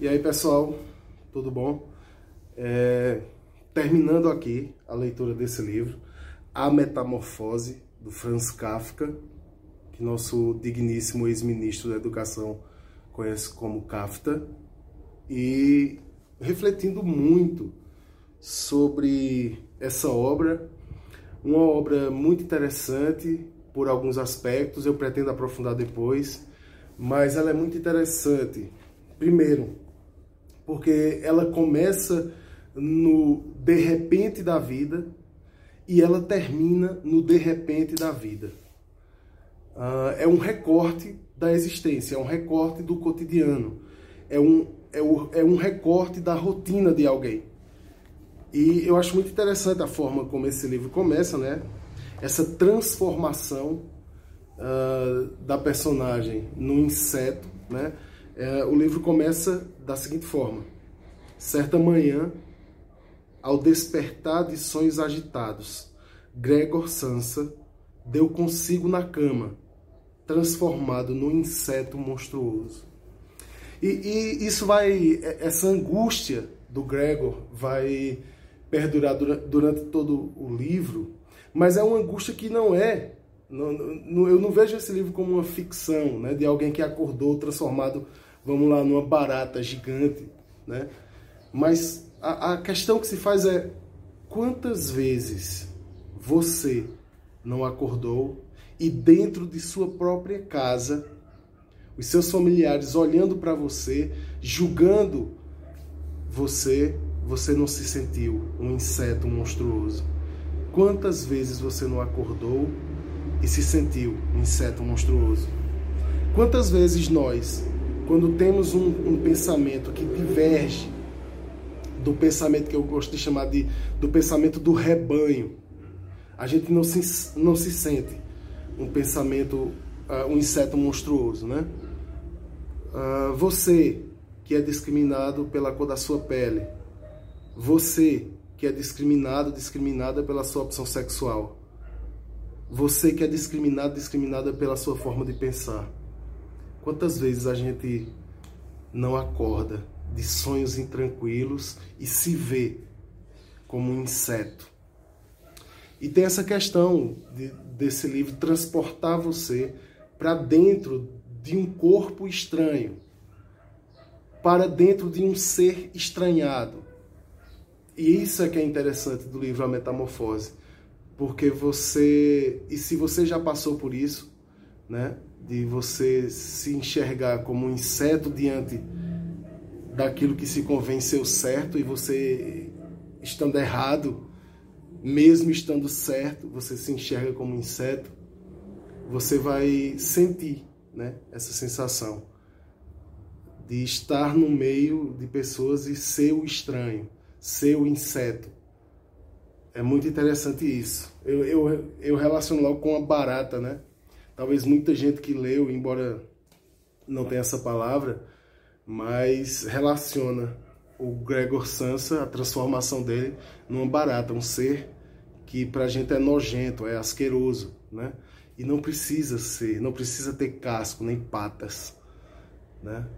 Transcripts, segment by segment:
E aí, pessoal, tudo bom? É, terminando aqui a leitura desse livro, A Metamorfose, do Franz Kafka, que nosso digníssimo ex-ministro da Educação conhece como Kafta, e refletindo muito sobre essa obra, uma obra muito interessante por alguns aspectos, eu pretendo aprofundar depois, mas ela é muito interessante. Primeiro, porque ela começa no de repente da vida e ela termina no de repente da vida. Uh, é um recorte da existência, é um recorte do cotidiano, é um, é, o, é um recorte da rotina de alguém. E eu acho muito interessante a forma como esse livro começa, né? Essa transformação uh, da personagem no inseto, né? É, o livro começa da seguinte forma: Certa manhã, ao despertar de sonhos agitados, Gregor Sansa deu consigo na cama, transformado num inseto monstruoso. E, e isso vai, essa angústia do Gregor vai perdurar durante, durante todo o livro, mas é uma angústia que não é eu não vejo esse livro como uma ficção, né, de alguém que acordou transformado vamos lá, numa barata gigante, né? Mas a, a questão que se faz é quantas vezes você não acordou e dentro de sua própria casa, os seus familiares olhando para você, julgando você, você não se sentiu um inseto monstruoso. Quantas vezes você não acordou e se sentiu um inseto monstruoso? Quantas vezes nós quando temos um, um, pensamento que diverge do pensamento que eu gosto de chamar de do pensamento do rebanho, a gente não se, não se sente um pensamento, uh, um inseto monstruoso, né? Uh, você que é discriminado pela cor da sua pele, você que é discriminado, discriminada pela sua opção sexual, você que é discriminado, discriminada pela sua forma de pensar Quantas vezes a gente não acorda de sonhos intranquilos e se vê como um inseto? E tem essa questão de, desse livro transportar você para dentro de um corpo estranho, para dentro de um ser estranhado. E isso é que é interessante do livro A Metamorfose, porque você, e se você já passou por isso, né? De você se enxergar como um inseto diante daquilo que se o certo e você estando errado, mesmo estando certo, você se enxerga como um inseto, você vai sentir né, essa sensação de estar no meio de pessoas e ser o estranho, ser o inseto. É muito interessante isso. Eu, eu, eu relaciono logo com a barata, né? Talvez muita gente que leu, embora não tenha essa palavra, mas relaciona o Gregor Sansa, a transformação dele, numa barata, um ser que pra gente é nojento, é asqueroso, né? E não precisa ser, não precisa ter casco nem patas, né?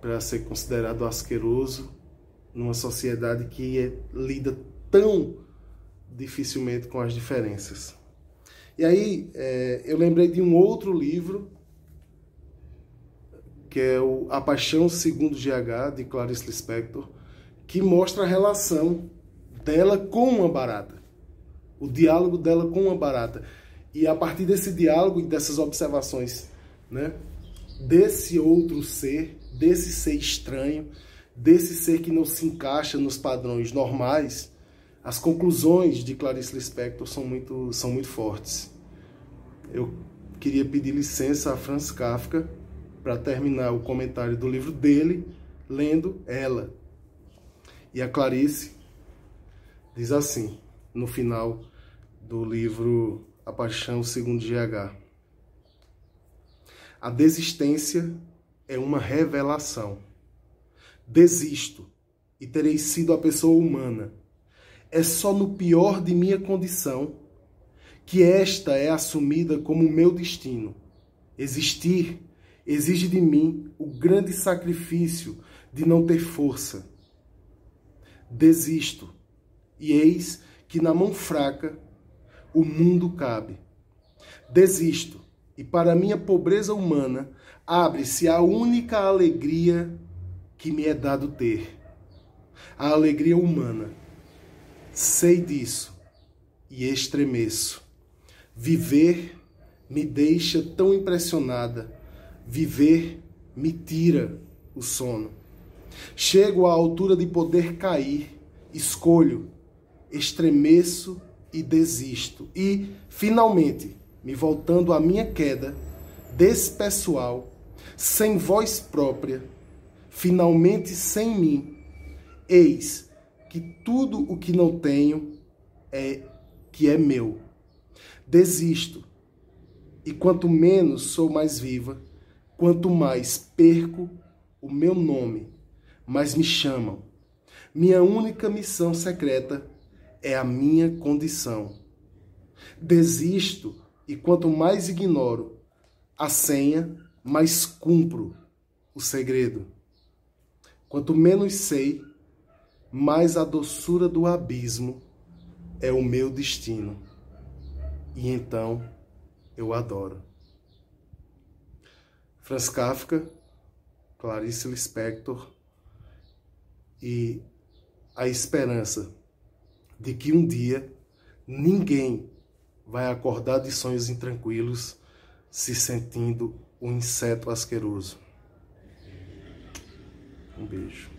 Para ser considerado asqueroso numa sociedade que é, lida tão dificilmente com as diferenças. E aí é, eu lembrei de um outro livro, que é o A Paixão Segundo GH, de Clarice Lispector, que mostra a relação dela com uma barata. O diálogo dela com uma barata. E a partir desse diálogo e dessas observações, né, desse outro ser, desse ser estranho, desse ser que não se encaixa nos padrões normais, as conclusões de Clarice Lispector são muito, são muito fortes. Eu queria pedir licença a Franz Kafka para terminar o comentário do livro dele lendo ela. E a Clarice diz assim, no final do livro A Paixão segundo GH. A desistência é uma revelação. Desisto e terei sido a pessoa humana é só no pior de minha condição que esta é assumida como meu destino. Existir exige de mim o grande sacrifício de não ter força. Desisto, e eis que na mão fraca o mundo cabe. Desisto, e para minha pobreza humana abre-se a única alegria que me é dado ter. A alegria humana. Sei disso e estremeço. Viver me deixa tão impressionada. Viver me tira o sono. Chego à altura de poder cair, escolho, estremeço e desisto. E, finalmente, me voltando à minha queda, despessoal, sem voz própria, finalmente sem mim, eis que tudo o que não tenho é que é meu. Desisto. E quanto menos sou mais viva, quanto mais perco o meu nome, mais me chamam. Minha única missão secreta é a minha condição. Desisto e quanto mais ignoro a senha, mais cumpro o segredo. Quanto menos sei, mais a doçura do abismo é o meu destino. E então eu adoro. Franz Kafka, Clarice Lispector e a esperança de que um dia ninguém vai acordar de sonhos intranquilos se sentindo um inseto asqueroso. Um beijo.